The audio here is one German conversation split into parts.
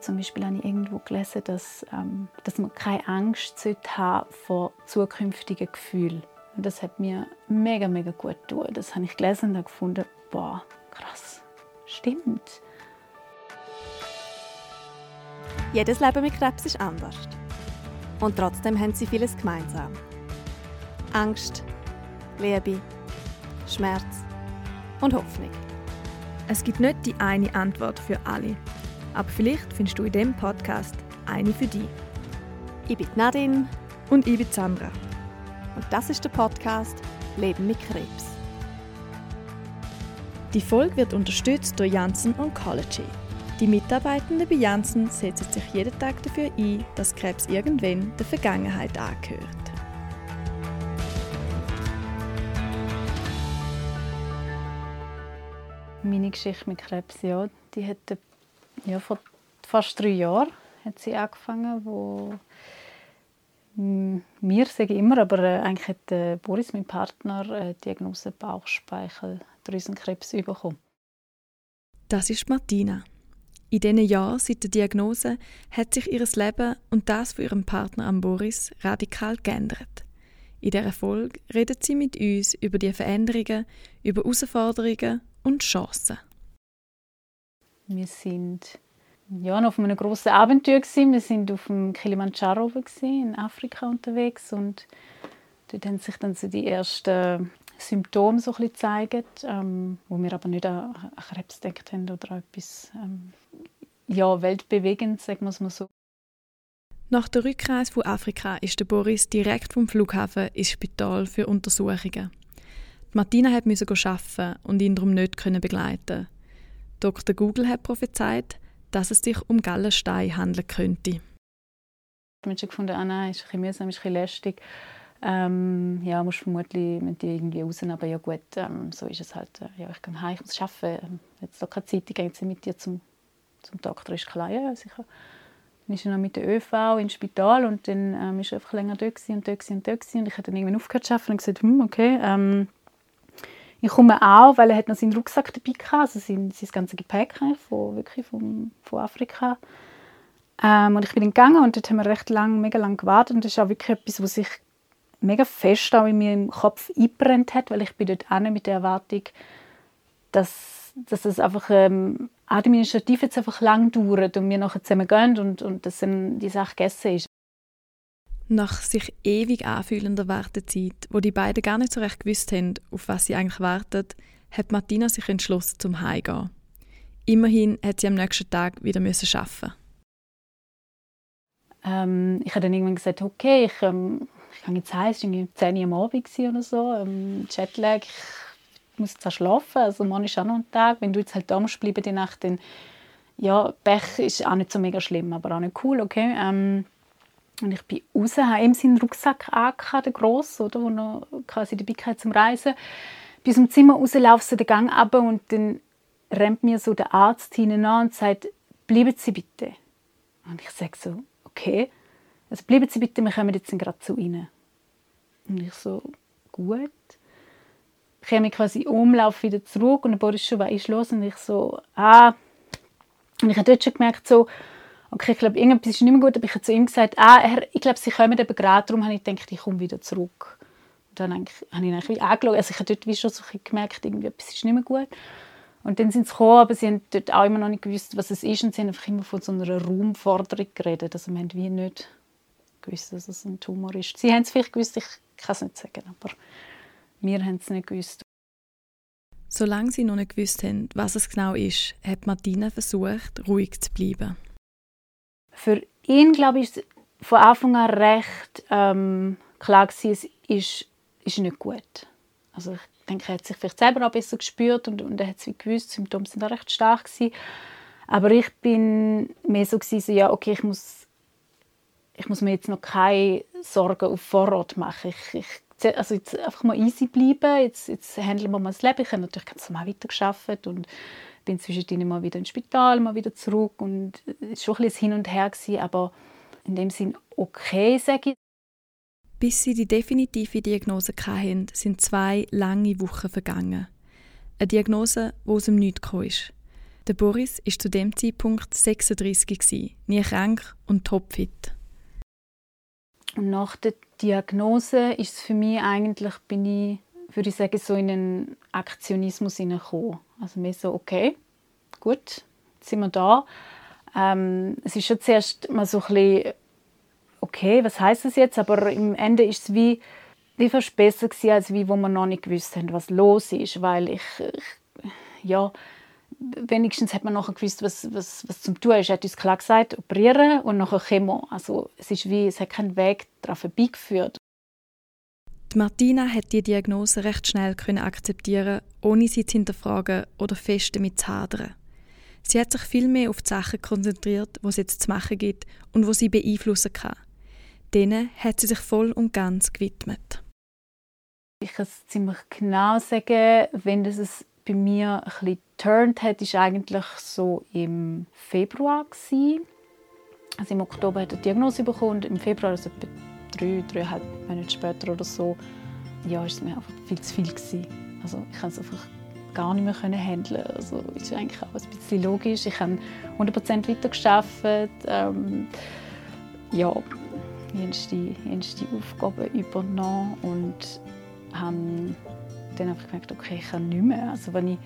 Zum Beispiel habe ich irgendwo gelesen, dass, ähm, dass man keine Angst haben vor zukünftigen Gefühlen. Und das hat mir mega, mega gut getan. Das habe ich gelesen und gefunden, boah, krass, stimmt. Jedes Leben mit Krebs ist anders. Und trotzdem haben sie vieles gemeinsam. Angst, Liebe, Schmerz und Hoffnung. Es gibt nicht die eine Antwort für alle. Aber vielleicht findest du in diesem Podcast eine für dich. Ich bin Nadine. Und ich bin Sandra. Und das ist der Podcast Leben mit Krebs. Die Folge wird unterstützt durch Janssen Oncology. Die Mitarbeitenden bei Janssen setzen sich jeden Tag dafür ein, dass Krebs irgendwann der Vergangenheit angehört. Meine Geschichte mit Krebs, ja, die hat ja, vor fast drei Jahren hat sie angefangen, wo mir sage ich immer, aber äh, eigentlich hat äh, Boris, mein Partner, äh, Diagnose Bauchspeicheldrüsenkrebs bekommen. Das ist Martina. In diesen Jahren seit der Diagnose hat sich ihr Leben und das von ihrem Partner am Boris radikal geändert. In dieser Folge redet sie mit uns über die Veränderungen, über Herausforderungen und Chancen. Wir sind ja, auf einem grossen Abenteuer. Gewesen. Wir sind auf dem Kilimanjaro in Afrika unterwegs und dort haben sich dann so die ersten Symptome so gezeigt, ähm, wo wir aber nicht an, Krebs gedacht haben oder an etwas ähm, ja, weltbewegendes, sagen wir es mal so. Nach der Rückreise von Afrika ist der Boris direkt vom Flughafen ins Spital für Untersuchungen. Martina musste arbeiten und ihn darum nicht begleiten. Dr. Google hat prophezeit, dass es sich um Gallenstein handeln könnte. Ich habe schon gefunden, ah nein, ist ein bisschen mühsam, ist ein bisschen lästig. Ähm, ja, musst vermutlich mit dir irgendwie raus, aber ja gut, ähm, so ist es halt. Ja, ich gehe heim, ich muss arbeiten, ähm, jetzt noch keine Zeit, ich gehe mit dir zum, zum Doktor, ist klar, ja, sicher. Dann ist er noch mit der ÖV ins Spital und dann ähm, ist er einfach länger dort und dort und dort und ich habe dann irgendwann aufgehört zu arbeiten und gesagt, hm, okay, ähm, ich komme auch, weil er hat noch seinen Rucksack dabei hatte, also sein, sein ganzes Gepäck von, wirklich vom, von Afrika. Ähm, und ich bin dann gegangen und dort haben wir recht lang, mega lang gewartet und das ist auch wirklich etwas, was sich mega fest auch in mir im Kopf eingebrennt hat, weil ich bin dort mit der Erwartung, dass, dass es einfach ähm, administrativ jetzt einfach lang dauert und wir nachher zusammen gehen und, und dass dann die Sache gegessen ist. Nach sich ewig anfühlender Wartezeit, wo die beiden gar nicht so recht gewusst haben, auf was sie eigentlich warten, hat Martina sich entschlossen, zum Heimgehen. Immerhin hat sie am nächsten Tag wieder müssen arbeiten. Ähm, ich habe dann irgendwann gesagt, okay, ich, ähm, ich gehe jetzt heim, es war 10 Uhr am Abend oder so, ähm, Jetlag, ich muss jetzt auch schlafen, also morgen ist auch noch ein Tag. Wenn du jetzt halt da musst bleiben die Nacht, dann ja, Pech ist auch nicht so mega schlimm, aber auch nicht cool, okay. Ähm, und ich bin raus, habe ihm seinen Rucksack angehabt, den grossen, oder, wo er quasi dabei hatte zum Reisen. Bis zum Zimmer raus, laufe den Gang ab und dann rennt mir so der Arzt hinein und sagt, bleiben Sie bitte. Und ich sage so, okay. Also bleiben Sie bitte, wir kommen jetzt gerade zu Ihnen. Und ich so, gut. Ich komme quasi um, laufe wieder zurück und der Boris schon, was ist los? Und ich so, ah. Und ich habe dort schon gemerkt, so, okay, ich glaube, irgendetwas ist nicht mehr gut, aber ich habe zu ihm gesagt, ah, er, ich glaube, sie kommen eben gerade, darum habe ich gedacht, ich komme wieder zurück. Und dann habe ich ihn eigentlich angeschaut, also ich habe dort wie schon so gemerkt, etwas ist nicht mehr gut. Und dann sind sie gekommen, aber sie haben dort auch immer noch nicht gewusst, was es ist und sie haben einfach immer von so einer Raumforderung geredet, also wir haben wie nicht gewusst, dass es ein Tumor ist. Sie haben es vielleicht gewusst, ich kann es nicht sagen, aber wir haben es nicht gewusst. Solange sie noch nicht gewusst haben, was es genau ist, hat Martina versucht, ruhig zu bleiben für ihn, glaube ich, von Anfang an recht ähm, klar gewesen, es ist, ist nicht gut. Also ich denke, er hat sich vielleicht selber auch besser gespürt und, und er hat es gewusst, die Symptome sind auch recht stark gewesen. Aber ich bin mehr so gewesen, so, ja, okay, ich muss, ich muss mir jetzt noch keine Sorgen auf Vorrat machen. Ich, ich, also jetzt einfach mal easy bleiben, jetzt, jetzt handeln wir mal das Leben. Ich habe natürlich ganz normal weitergearbeitet und bin zwischendurch mal wieder ins Spital, mal wieder zurück und es war schon ein bisschen Hin und Her, gewesen, aber in dem Sinn okay, sage ich. Bis sie die definitive Diagnose hatten, sind zwei lange Wochen vergangen. Eine Diagnose, die aus dem Nichts kam. Der Boris ist zu dem Zeitpunkt 36 nie krank und topfit. Und nach der Diagnose ist es für mich eigentlich, bin ich, würde ich sagen, so in einen Aktionismus hineingekommen. Also mir so, okay, gut, jetzt sind wir da. Ähm, es ist schon zuerst mal so ein bisschen, okay, was heißt das jetzt? Aber im Ende ist es wie, wie fast besser gewesen, als wie, wo wir noch nicht gewusst haben, was los ist, weil ich, ich ja, wenigstens hat man nachher gewusst, was, was, was zum tun ist. Er hat uns klar gesagt, operieren und nachher Chemo. Also es ist wie, es hat keinen Weg daran vorbeigeführt. Martina hat die Diagnose recht schnell können akzeptieren, ohne sie zu hinterfragen oder fest damit zu hadern. Sie hat sich viel mehr auf die Sachen konzentriert, was es jetzt zu machen gibt und wo sie beeinflussen kann. Denen hat sie sich voll und ganz gewidmet. Ich kann es ziemlich genau sagen, wenn das es bei mir ein bisschen turned hat, ist eigentlich so im Februar gewesen. Also im Oktober hat er die Diagnose bekommen im Februar, also etwa drei, dreieinhalb Monate später oder so, ja, ist es mir einfach viel zu viel gewesen. Also ich kann es einfach gar nicht mehr handeln. Also ist eigentlich auch ein bisschen logisch. Ich habe 100% weitergearbeitet. Ähm, ja, jenste, jenste Aufgaben übernommen und habe dann einfach gemerkt, okay, ich kann nicht mehr. Also wenn ich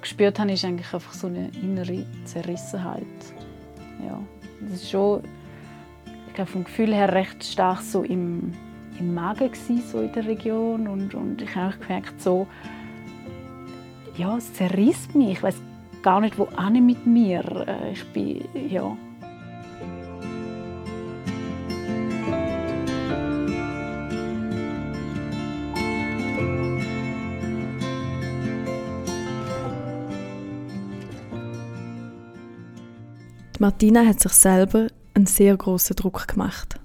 gespürt habe, ist eigentlich einfach so eine innere Zerrissenheit. Ja, das ist schon, glaube vom Gefühl her recht stark so im, im Magen gewesen, so in der Region und, und ich habe gemerkt, so, ja, es zerrisst mich. Ich weiß gar nicht, wo mit mir. Äh, ich bin, ja, Martina hat sich selber einen sehr großen Druck gemacht.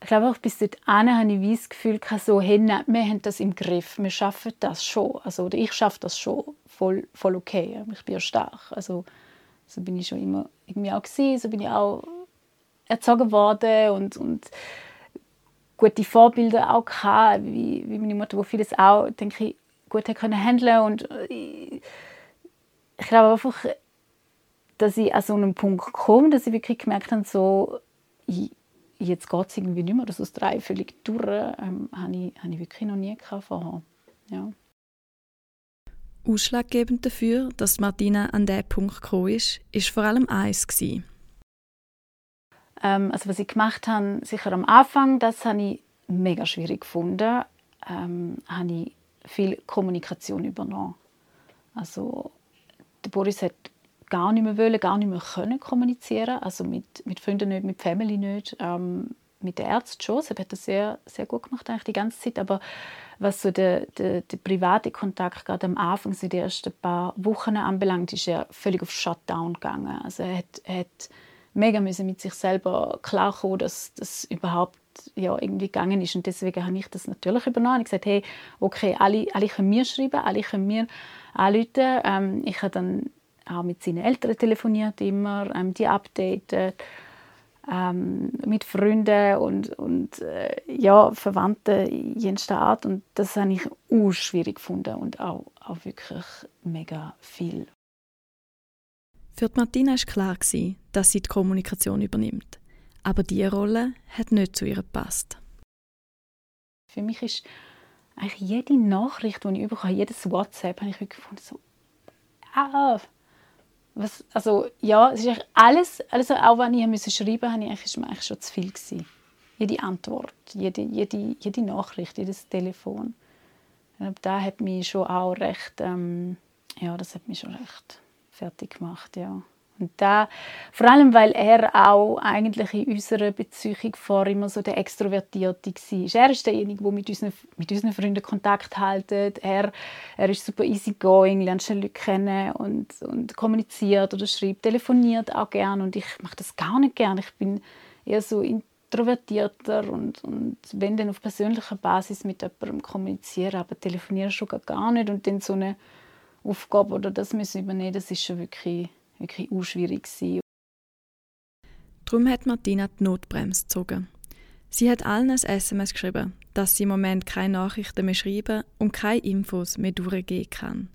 Ich glaube auch bis dahin habe ich das Gefühl, so, hey, nein, wir haben das im Griff, wir schaffen das schon. Also, oder ich schaffe das schon voll, voll okay. Ich bin ja stark. Also, so bin ich schon immer irgendwie auch gewesen, so bin ich auch erzogen worden und, und gute Vorbilder auch gehabt, wie, wie meine Mutter, wo vieles auch, denke ich, gut hat können handeln und ich, ich glaube einfach, dass ich an so einen Punkt komme, dass ich wirklich gemerkt habe, so, jetzt geht es irgendwie nicht mehr, das aus drei völlig durch, ähm, habe, ich, habe ich wirklich noch nie vorher. Ja. Ausschlaggebend dafür, dass Martina an diesen Punkt gekommen ist, war vor allem eins. Ähm, also was ich gemacht habe, sicher am Anfang, das habe ich mega schwierig gefunden, ähm, habe ich viel Kommunikation übernommen. Also der Boris hat gar nicht mehr wollen, gar nicht mehr können kommunizieren. Also mit, mit Freunden nicht, mit Family nicht. Ähm, mit den Ärzten schon. Sie hat das sehr, sehr gut gemacht eigentlich die ganze Zeit. Aber was so der, der, der private Kontakt gerade am Anfang, so die ersten paar Wochen anbelangt, ist er völlig auf Shutdown gegangen. Also er hat, er hat mega müssen mit sich selber klarkommen, dass das überhaupt ja, irgendwie gegangen ist. Und deswegen habe ich das natürlich übernommen. Ich gesagt, hey, okay, alle, alle können mir schreiben, alle können mir anrufen. Ähm, ich habe dann auch mit seinen Eltern telefoniert immer, ähm, die updatet, ähm, mit Freunden und, und äh, ja, Verwandten jenster Art. Und das habe ich auch schwierig gefunden und auch, auch wirklich mega viel. Für die Martina war klar, dass sie die Kommunikation übernimmt. Aber diese Rolle hat nicht zu ihr gepasst. Für mich ist eigentlich jede Nachricht, die ich bekomme, jedes WhatsApp, habe ich wirklich gefunden, so, ah, was, also ja, es ist alles, alles auch wenn ich musste schreiben musste, ist mir eigentlich schon zu viel gewesen. Jede Antwort, jede, jede, jede Nachricht, jedes Telefon. Und da hat mich schon auch recht, ähm, ja, das hat mich schon recht fertig gemacht, ja. Und da, vor allem, weil er auch eigentlich in unserer Beziehung vor immer so der Extrovertierte war. Er ist derjenige, der mit unseren, mit unseren Freunden Kontakt hält. Er, er ist super easygoing, lernt schnell Leute kennen und, und kommuniziert oder schreibt, telefoniert auch gerne. Und ich mache das gar nicht gerne. Ich bin eher so introvertierter und, und wenn dann auf persönlicher Basis mit jemandem kommunizieren, aber telefonieren schon gar nicht und dann so eine Aufgabe oder das müssen übernehmen, das ist schon wirklich wirklich auch schwierig gewesen. Darum hat Martina die Notbremse gezogen. Sie hat allen ein SMS geschrieben, dass sie im Moment keine Nachrichten mehr schreiben und keine Infos mehr durchgehen kann.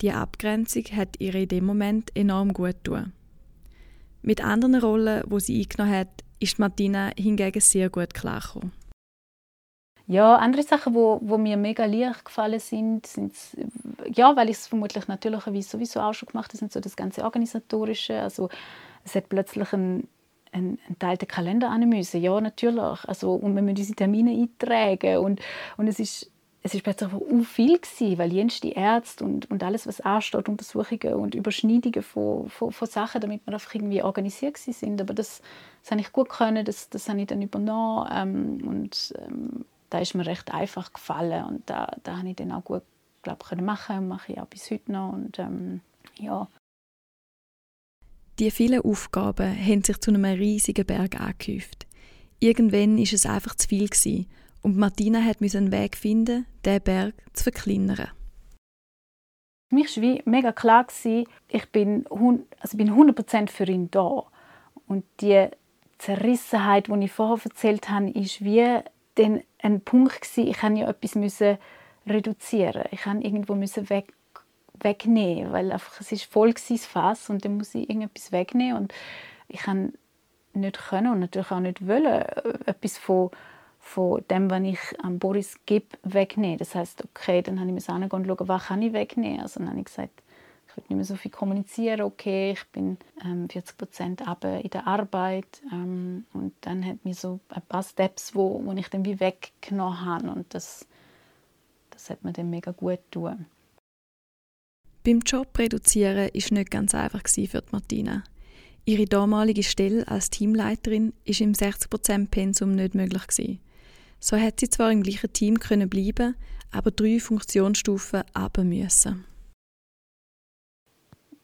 Die Abgrenzung hat ihr in dem Moment enorm gut getan. Mit anderen Rollen, wo sie eingenommen hat, ist Martina hingegen sehr gut klargekommen. Ja, andere Sachen, wo, wo mir mega leicht gefallen sind, sind ja, weil ich es vermutlich natürlicherweise sowieso auch schon gemacht habe, so das ganze organisatorische. Also es hat plötzlich ein einen, einen Teil der Kalender an müssen. Ja, natürlich. Also, und wir müssen unsere Termine eintragen. Und, und es ist es ist plötzlich auch viel gewesen, weil jens die Ärzte und, und alles, was ansteht, Untersuchungen und Überschneidungen von, von, von Sachen, damit wir einfach irgendwie organisiert sind. Aber das, das habe ich gut können, das, das habe ich dann übernommen ähm, und ähm, da ist mir recht einfach gefallen und da, da habe ich dann auch gut glaub, können machen und mache ich auch bis heute noch und ähm, ja. Die vielen Aufgaben haben sich zu einem riesigen Berg angehäuft. Irgendwann ist es einfach zu viel gewesen und Martina hat einen Weg finden, diesen Berg zu verkleinern. Für mich war mega klar, ich bin, also bin 100% für ihn da. Und die Zerrissenheit, die ich vorher erzählt habe, ist wie dann ein Punkt gewesen, ich musste ja etwas müssen reduzieren. Ich musste irgendwo müssen weg, wegnehmen, weil einfach, es ist voll das Fass und dann muss ich irgendetwas wegnehmen und ich kann nicht können und natürlich auch nicht wollen, äh, etwas von von dem, was ich an Boris gebe, wegnehmen. Das heißt, okay, dann habe ich mir angehen und schauen, was kann ich wegnehmen. Also dann habe ich gesagt, ich will nicht mehr so viel kommunizieren, okay, ich bin ähm, 40 Prozent in der Arbeit ähm, und dann hat mir so ein paar Steps, wo, wo ich dann wie weggenommen habe und das, das hat mir dann mega gut getan. Beim Job reduzieren ist nicht ganz einfach für Martina. Ihre damalige Stelle als Teamleiterin ist im 60% Pensum nicht möglich gewesen. So hat sie zwar im gleichen Team können bleiben, aber drei Funktionsstufen aber müssen.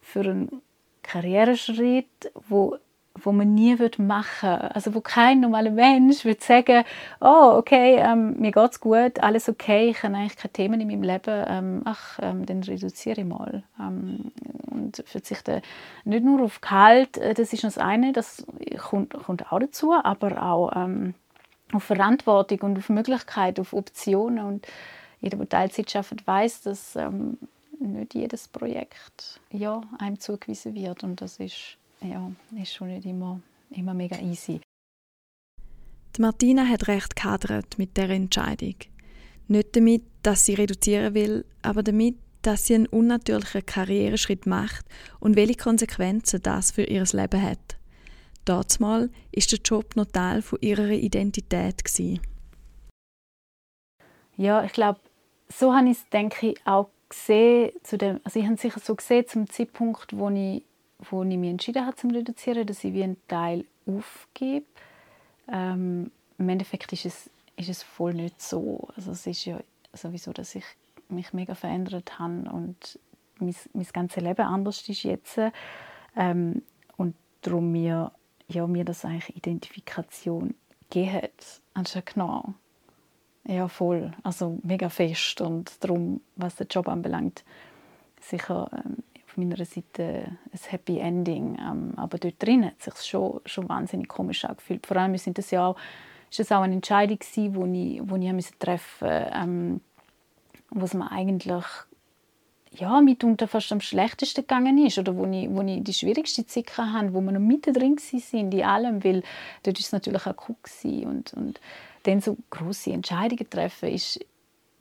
Für einen Karriereschritt, wo wo man nie machen würde. Also wo kein normaler Mensch würde sagen, oh, okay, ähm, mir geht's gut, alles okay, ich habe eigentlich keine Themen in meinem Leben, ähm, ach, ähm, dann reduziere ich mal. Ähm, und verzichte nicht nur auf Gehalt, äh, das ist das eine, das kommt, kommt auch dazu, aber auch ähm, auf Verantwortung und auf Möglichkeiten, auf Optionen. Und jeder, der Teilzeit arbeitet, weiß, dass ähm, nicht jedes Projekt ja, einem zugewiesen wird. Und das ist, ja, ist schon nicht immer, immer mega easy. Die Martina hat recht gehadert mit der Entscheidung. Nicht damit, dass sie reduzieren will, aber damit, dass sie einen unnatürlichen Karriereschritt macht und welche Konsequenzen das für ihr Leben hat. Dazumal ist der Job noch Teil von ihrer Identität gewesen. Ja, ich glaube, so habe ich es, denke ich, auch gesehen. Zu dem, also ich habe es sicher so gesehen zum Zeitpunkt, wo ich, wo ich mich entschieden habe zum Reduzieren, dass ich wie einen Teil aufgebe. Ähm, Im Endeffekt ist es, ist es voll nicht so. Also es ist ja sowieso, dass ich mich mega verändert habe und mein, mein ganzes Leben anders ist jetzt. Ähm, und darum mir ja, mir das eigentlich Identifikation gegeben hat, anstatt genommen. Ja, voll. Also mega fest. Und darum, was den Job anbelangt, sicher ähm, meiner Seite ein Happy Ending. Ähm, aber dort drin hat es sich schon, schon wahnsinnig komisch angefühlt. Vor allem sind das ja auch, ist das auch eine Entscheidung die ich, wo ich treffen musste, ähm, wo es mir eigentlich ja, mitunter fast am schlechtesten gegangen ist oder wo ich, wo ich die schwierigste Zeit hatte, wo wir noch mittendrin waren in allem, weil dort war es natürlich akut und, und dann so große Entscheidungen treffen ist,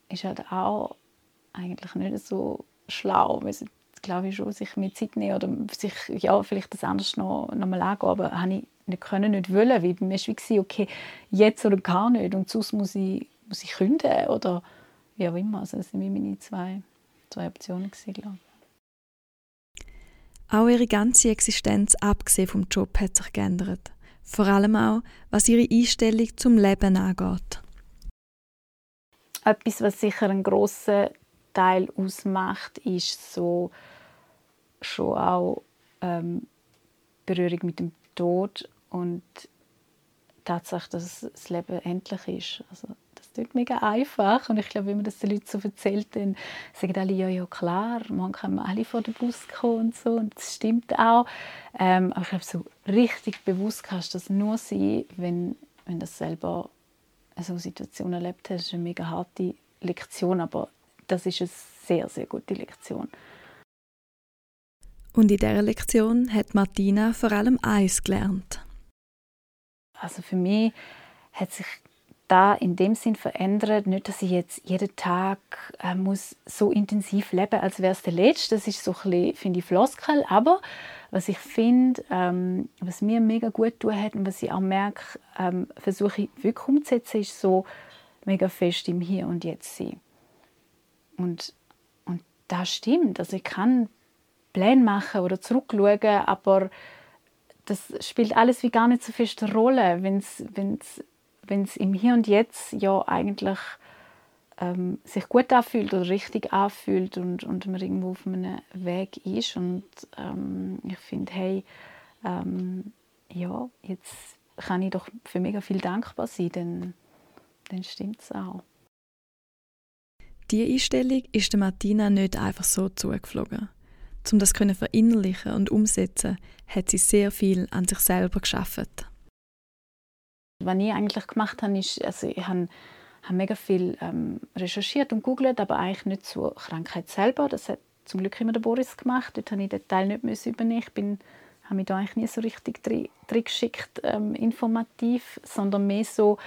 ist halt auch eigentlich nicht so schlau. Man glaube ich schon, sich mit Zeit nehmen oder sich ja, vielleicht das anders noch, noch mal angehen, aber habe ich nicht können, nicht wollen, weil mir war wie okay, jetzt oder gar nicht und sonst muss ich, muss ich kündigen oder wie auch immer. Also das sind meine zwei zwei Optionen, glaube ich. Auch ihre ganze Existenz, abgesehen vom Job, hat sich geändert. Vor allem auch, was ihre Einstellung zum Leben angeht. Etwas, was sicher einen grossen Teil ausmacht, ist so schon auch ähm, Berührung mit dem Tod und Tatsache, dass das Leben endlich ist. Also klingt mega einfach. Und ich glaube, wenn man das den Leuten so erzählt, dann sagen alle, ja, ja, klar, man kann alle vor den Bus kommen und so. Und das stimmt auch. Ähm, aber ich glaube, so richtig bewusst kannst du das nur sein, wenn, wenn du selber so eine Situation erlebt hast. Das ist eine mega harte Lektion, aber das ist eine sehr, sehr gute Lektion. Und in dieser Lektion hat Martina vor allem eins gelernt. Also für mich hat sich da in dem Sinn verändert, nicht, dass ich jetzt jeden Tag äh, muss so intensiv leben, als wäre es der letzte. Das ist so ein bisschen, finde ich, Floskel. Aber was ich finde, ähm, was mir mega gut tut hat und was ich auch merke, ähm, versuche ich wirklich umzusetzen, ist so mega fest im Hier und Jetzt sein. Und, und das stimmt. Also ich kann Pläne machen oder zurückschauen, aber das spielt alles wie gar nicht so fest eine Rolle, wenn es im Hier und Jetzt ja eigentlich ähm, sich gut anfühlt oder richtig anfühlt und, und man irgendwo auf einem Weg ist. Und ähm, ich finde, hey, ähm, ja, jetzt kann ich doch für mega viel dankbar sein, denn dann stimmt es auch. Diese Einstellung ist der Martina nicht einfach so zugeflogen. Um das zu verinnerlichen und umsetzen, hat sie sehr viel an sich selber geschafft. Was ich eigentlich gemacht habe, ist, also ich habe, habe mega viel ähm, recherchiert und googelt, aber eigentlich nicht zur Krankheit selber. Das hat zum Glück immer der Boris gemacht. Dort habe ich den Teil nicht übernehmen. Ich bin, habe mich da eigentlich nie so richtig drin geschickt, ähm, informativ, sondern mehr so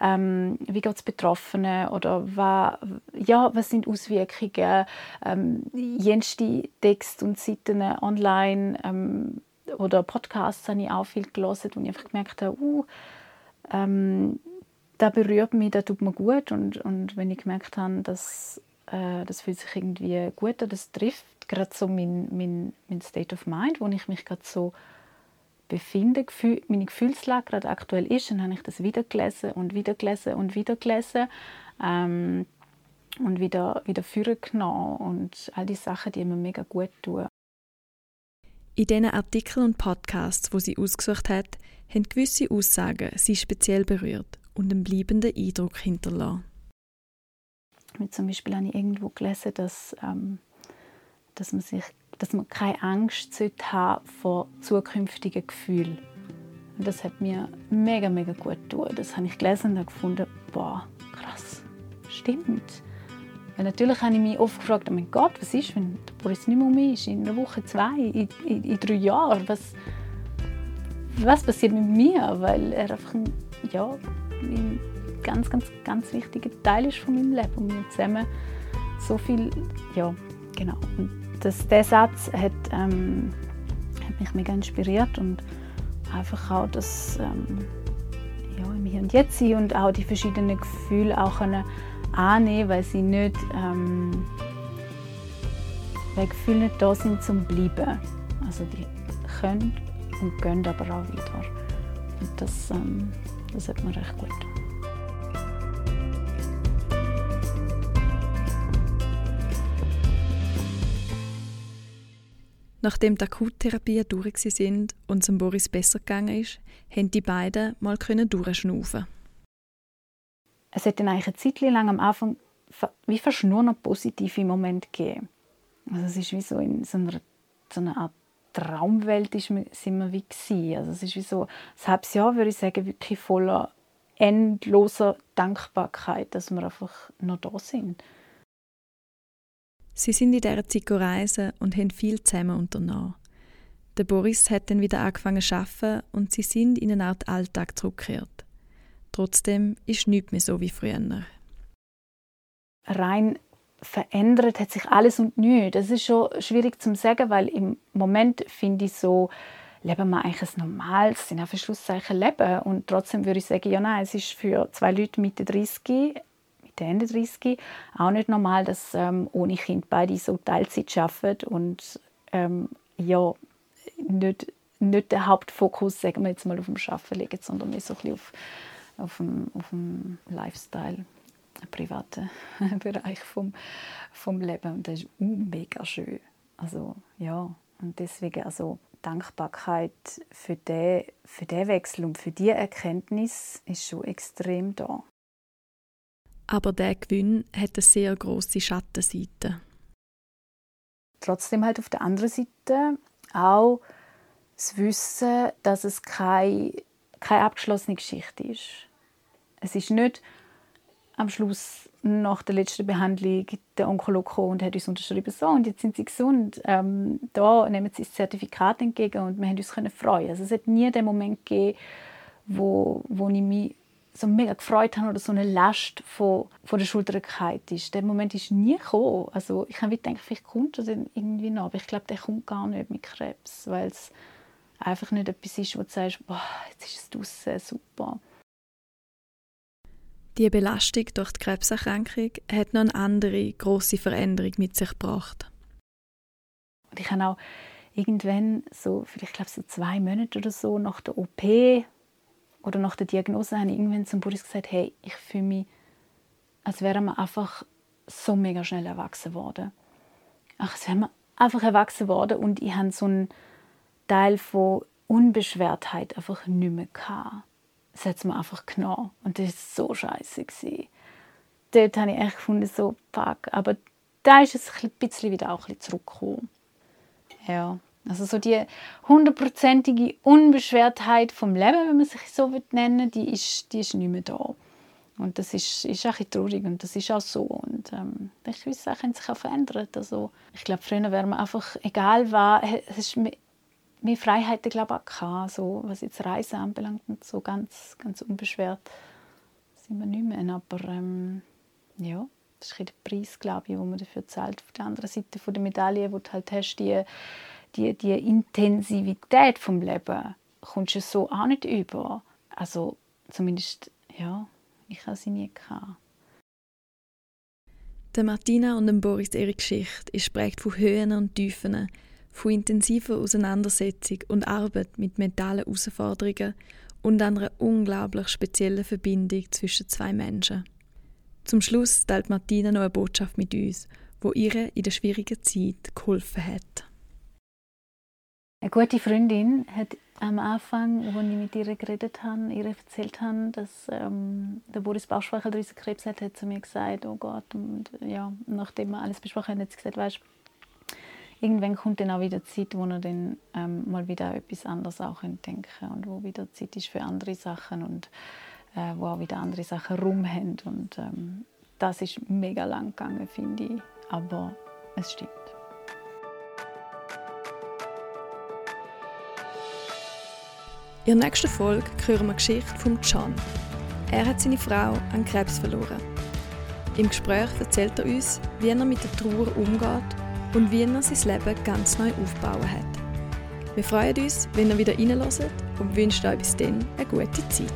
ähm, wie geht es Betroffenen oder was, ja, was sind Auswirkungen, ähm, jenste Texte und Seiten online ähm, oder Podcasts habe ich auch viel gelesen, wo ich einfach gemerkt habe, uh, ähm, da berührt mich, da tut mir gut. Und, und wenn ich gemerkt habe, dass äh, das fühlt sich irgendwie gut an, das trifft gerade so mein, mein, mein State of Mind, wo ich mich gerade so befinde, meine Gefühlslage gerade aktuell ist, dann habe ich das wieder gelesen und wieder gelesen und wieder gelesen ähm, und wieder, wieder führen genommen und all die Sachen, die mir mega gut tun. In diesen Artikeln und Podcasts, wo sie ausgesucht hat, haben gewisse Aussagen sie speziell berührt und einen bleibenden Eindruck hinterlassen. Zum Beispiel habe ich irgendwo gelesen, dass, ähm, dass man sich dass man keine Angst haben vor zukünftigen Gefühlen. Und das hat mir mega, mega gut getan. Das habe ich gelesen und gefunden, boah, krass, stimmt. Weil natürlich habe ich mich oft gefragt, oh mein Gott, was ist, wenn der Boris nicht mehr um ist, in einer Woche, zwei, in, in, in drei Jahren, was, was passiert mit mir? Weil er einfach ein, ja, ein ganz, ganz, ganz wichtiger Teil ist von meinem Leben und wir zusammen so viel, ja, genau. Und das, der Satz hat, ähm, hat mich mega inspiriert und einfach auch das ähm, ja, im Hier und Jetzt sein und auch die verschiedenen Gefühle auch können annehmen, weil sie nicht ähm, weil Gefühle nicht da sind zum Bleiben. Also die können und gehen aber auch wieder. Und das, ähm, das hat mir recht gut Nachdem die Akuttherapien durch sind und es Boris besser gegangen ist, haben die beiden mal durchschnaufen. Es hat dann eigentlich eine Zeit lang am Anfang wie fast nur noch positive Momente gegeben. Also es ist wie so in so einer, so einer Art Traumwelt ist, sind wir wie gewesen. Also es ist wie so ein halbes Jahr, würde ich sagen, wirklich voller endloser Dankbarkeit, dass wir einfach noch da sind. Sie sind in dieser Zeit reisen und haben viel zusammen unternommen. Der Boris hat dann wieder angefangen zu arbeiten und sie sind in eine Art Alltag zurückgekehrt. Trotzdem ist nichts mehr so wie früher. Rein verändert hat sich alles und nichts. Das ist schon schwierig zu sagen, weil im Moment finde ich so, leben wir eigentlich ein normales, in Anführungszeichen, Leben. Und trotzdem würde ich sagen, ja nein, es ist für zwei Leute Mitte 30 mit Ende 30 auch nicht normal, dass ähm, ohne Kind beide so Teilzeit arbeiten und ähm, ja, nicht, nicht den Hauptfokus sagen wir jetzt mal auf dem Arbeiten legen, sondern mehr so ein bisschen auf, auf, dem, auf dem Lifestyle, privaten Bereich vom, vom Leben. Und das ist mega schön. Also ja, und deswegen also Dankbarkeit für den, für den Wechsel und für die Erkenntnis ist schon extrem da. Aber der Gewinn hat eine sehr große Schattenseite. Trotzdem halt auf der anderen Seite auch das Wissen, dass es keine, keine abgeschlossene Geschichte ist. Es ist nicht am Schluss nach der letzten Behandlung der Onkologe und hat uns unterschrieben, so, und jetzt sind sie gesund. Ähm, da nehmen sie das Zertifikat entgegen und wir haben uns freuen. Also es hat nie den Moment gegeben, wo, wo ich mich so mega gefreut habe oder so eine Last von, von der Schulter ist. Der Moment ist nie gekommen. Also ich habe gedacht, vielleicht kommt er dann irgendwie noch, aber ich glaube, der kommt gar nicht mit Krebs, weil es einfach nicht etwas ist, wo du sagst, boah, jetzt ist es draussen, super. Die Belastung durch die Krebserkrankung hat noch eine andere große Veränderung mit sich gebracht. Und ich habe auch irgendwann so, vielleicht glaube so zwei Monate oder so nach der OP oder nach der Diagnose, habe ich irgendwann zum Boris gesagt, hey, ich fühle mich, als wäre man einfach so mega schnell erwachsen worden. Ach, als wäre man einfach erwachsen worden und ich habe so einen Teil von Unbeschwertheit einfach nicht mehr gehabt es hat mir einfach genommen. Und das war so scheiße. Dort habe ich echt gefunden, so, fuck. Aber da ist es ein bisschen wieder auch ein bisschen zurückgekommen. Ja, also so die hundertprozentige Unbeschwertheit vom Leben, wenn man sich so nennen die ist, die ist nicht mehr da. Und das ist, ist auch ein traurig und das ist auch so. Und ähm, ich weiß, Sachen sich auch verändert. Also, ich glaube, früher wäre man einfach, egal was, es mehr Freiheiten glaube ich, auch so, was jetzt Reisen anbelangt und so ganz, ganz unbeschwert sind wir nicht mehr. Aber ähm, ja, das ist der Preis, glaube ich, den man dafür zahlt. Auf der anderen Seite von der Medaille, wo du halt hast, die, die, die Intensivität vom Leben kommst du so auch nicht über. Also zumindest, ja, ich habe sie nie gehabt. Der Martina und Boris ihre Geschichte ist prägt von Höhen und Tiefen, von intensiver Auseinandersetzung und Arbeit mit mentalen Herausforderungen und einer unglaublich speziellen Verbindung zwischen zwei Menschen. Zum Schluss teilt Martina noch eine Botschaft mit uns, wo ihr in der schwierigen Zeit geholfen hat. Eine gute Freundin hat am Anfang, als ich mit ihr geredet habe, ihr erzählt habe, dass ähm, der Boris Bauchspeicheldrüsenkrebs hat, hat sie mir gesagt, oh Gott, und ja, nachdem wir alles besprochen haben, hat sie gesagt, weißt, irgendwann kommt dann auch wieder Zeit, wo er dann ähm, mal wieder etwas anderes auch denken und wo wieder Zeit ist für andere Sachen und äh, wo auch wieder andere Sachen rum haben und ähm, das ist mega lang gegangen, finde ich, aber es stimmt. In der nächsten Folge hören wir die Geschichte von John. Er hat seine Frau an Krebs verloren. Im Gespräch erzählt er uns, wie er mit der Trauer umgeht und wie er sein Leben ganz neu aufbauen hat. Wir freuen uns, wenn ihr wieder reinhört und wünschen euch bis dann eine gute Zeit.